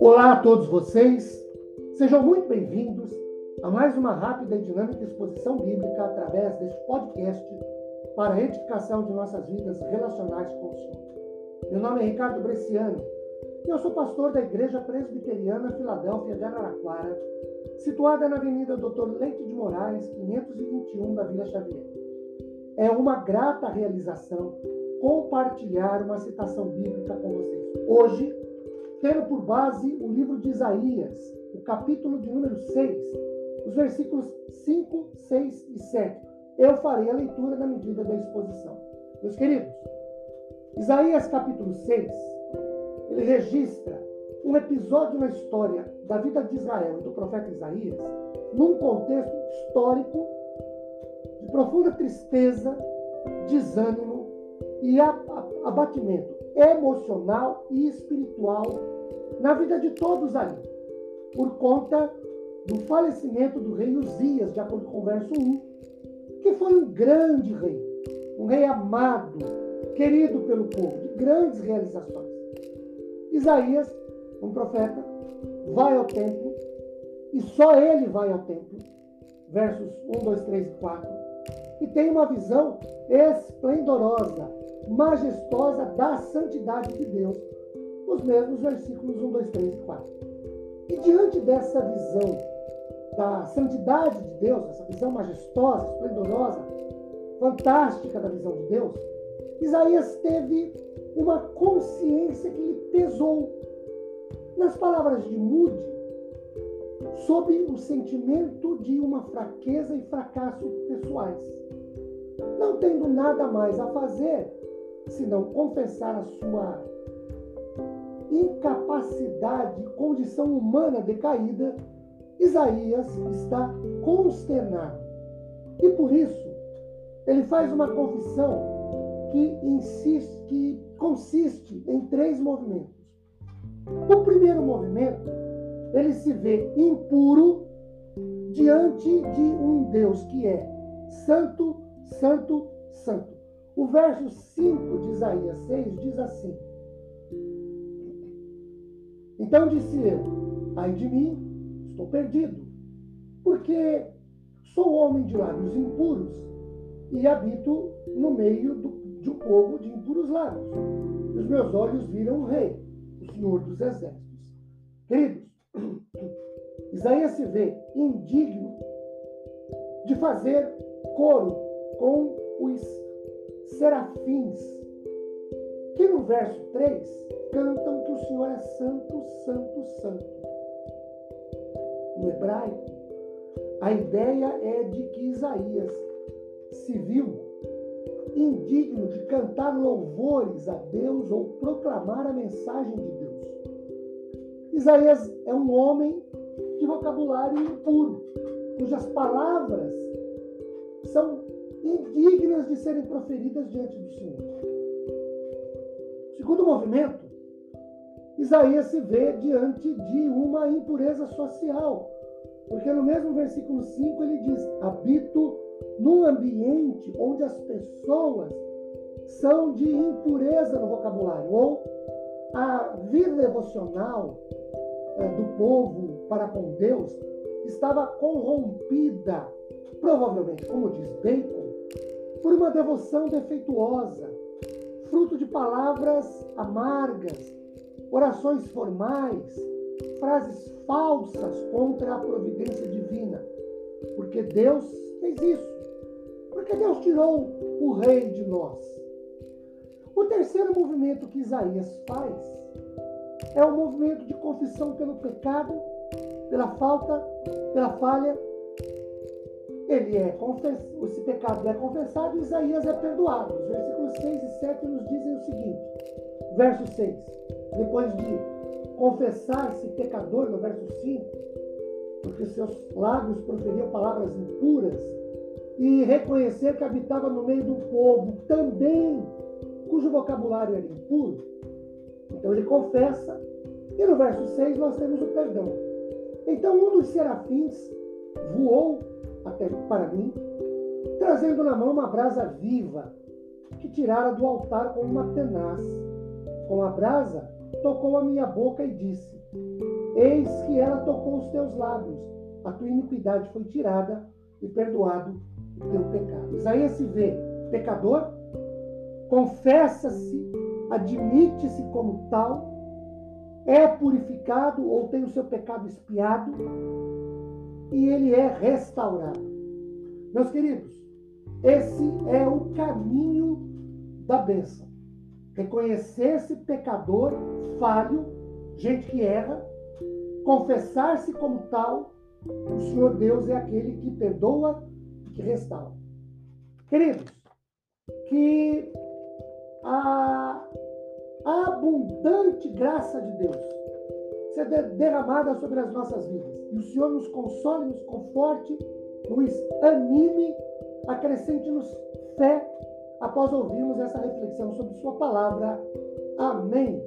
Olá a todos vocês, sejam muito bem-vindos a mais uma rápida e dinâmica exposição bíblica através deste podcast para a edificação de nossas vidas relacionais com o Senhor. Meu nome é Ricardo Bresciani e eu sou pastor da Igreja Presbiteriana Filadélfia de Araraquara, situada na Avenida Doutor Leite de Moraes, 521 da Vila Xavier. É uma grata realização compartilhar uma citação bíblica com vocês. Hoje, tendo por base o livro de Isaías, o capítulo de número 6, os versículos 5, 6 e 7. Eu farei a leitura na medida da exposição. Meus queridos, Isaías capítulo 6, ele registra um episódio na história da vida de Israel do profeta Isaías, num contexto histórico profunda tristeza, desânimo e abatimento emocional e espiritual na vida de todos ali, por conta do falecimento do rei Uzias, de acordo com o verso 1, que foi um grande rei, um rei amado, querido pelo povo, de grandes realizações. Isaías, um profeta, vai ao templo, e só ele vai ao templo, versos 1, 2, 3 e 4, e tem uma visão esplendorosa, majestosa da santidade de Deus, os mesmos versículos 1, 2, 3 e 4. E diante dessa visão da santidade de Deus, essa visão majestosa, esplendorosa, fantástica da visão de Deus, Isaías teve uma consciência que lhe pesou. Nas palavras de Moody, sob o sentimento de uma fraqueza e fracasso pessoais. Não tendo nada mais a fazer senão confessar a sua incapacidade, condição humana decaída, Isaías está consternado. E por isso, ele faz uma confissão que insiste, que consiste em três movimentos. O primeiro movimento, ele se vê impuro diante de um Deus que é santo, santo, santo. O verso 5 de Isaías 6 diz assim: Então disse eu, ai de mim, estou perdido, porque sou homem de lábios impuros e habito no meio do, de um povo de impuros lábios. Os meus olhos viram o rei, o Senhor dos exércitos. Queridos, Isaías se vê indigno de fazer coro com os serafins, que no verso 3 cantam que o Senhor é santo, santo, santo. No hebraico, a ideia é de que Isaías se viu indigno de cantar louvores a Deus ou proclamar a mensagem de Deus. Isaías é um homem de vocabulário impuro, cujas palavras são indignas de serem proferidas diante do Senhor. Segundo movimento, Isaías se vê diante de uma impureza social, porque no mesmo versículo 5 ele diz: Habito num ambiente onde as pessoas são de impureza no vocabulário, ou a vida devocional do povo para com Deus estava corrompida, provavelmente, como diz Bacon, por uma devoção defeituosa, fruto de palavras amargas, orações formais, frases falsas contra a providência divina, porque Deus fez isso. Porque Deus tirou o rei de nós. O terceiro movimento que Isaías faz é o movimento de confissão pelo pecado, pela falta, pela falha. Ele é confessado, esse pecado é confessado e Isaías é perdoado. Os versículos 6 e 7 nos dizem o seguinte: verso 6, depois de confessar esse pecador, no verso 5, porque seus lábios proferiam palavras impuras, e reconhecer que habitava no meio do povo também cujo vocabulário era impuro. Então ele confessa, e no verso 6 nós temos o perdão. Então um dos serafins voou até para mim, trazendo na mão uma brasa viva, que tirara do altar com uma tenaz. Com a brasa, tocou a minha boca e disse: Eis que ela tocou os teus lábios, a tua iniquidade foi tirada e perdoado o teu pecado. Isaías se vê pecador, confessa-se, admite-se como tal, é purificado ou tem o seu pecado espiado e ele é restaurado. Meus queridos, esse é o caminho da bênção. Reconhecer-se pecador, falho, gente que erra, confessar-se como tal, o Senhor Deus é aquele que perdoa e que restaura. Queridos, que a abundante graça de Deus seja derramada sobre as nossas vidas. E o Senhor nos console, nos conforte, nos anime, acrescente-nos fé após ouvirmos essa reflexão sobre Sua palavra. Amém.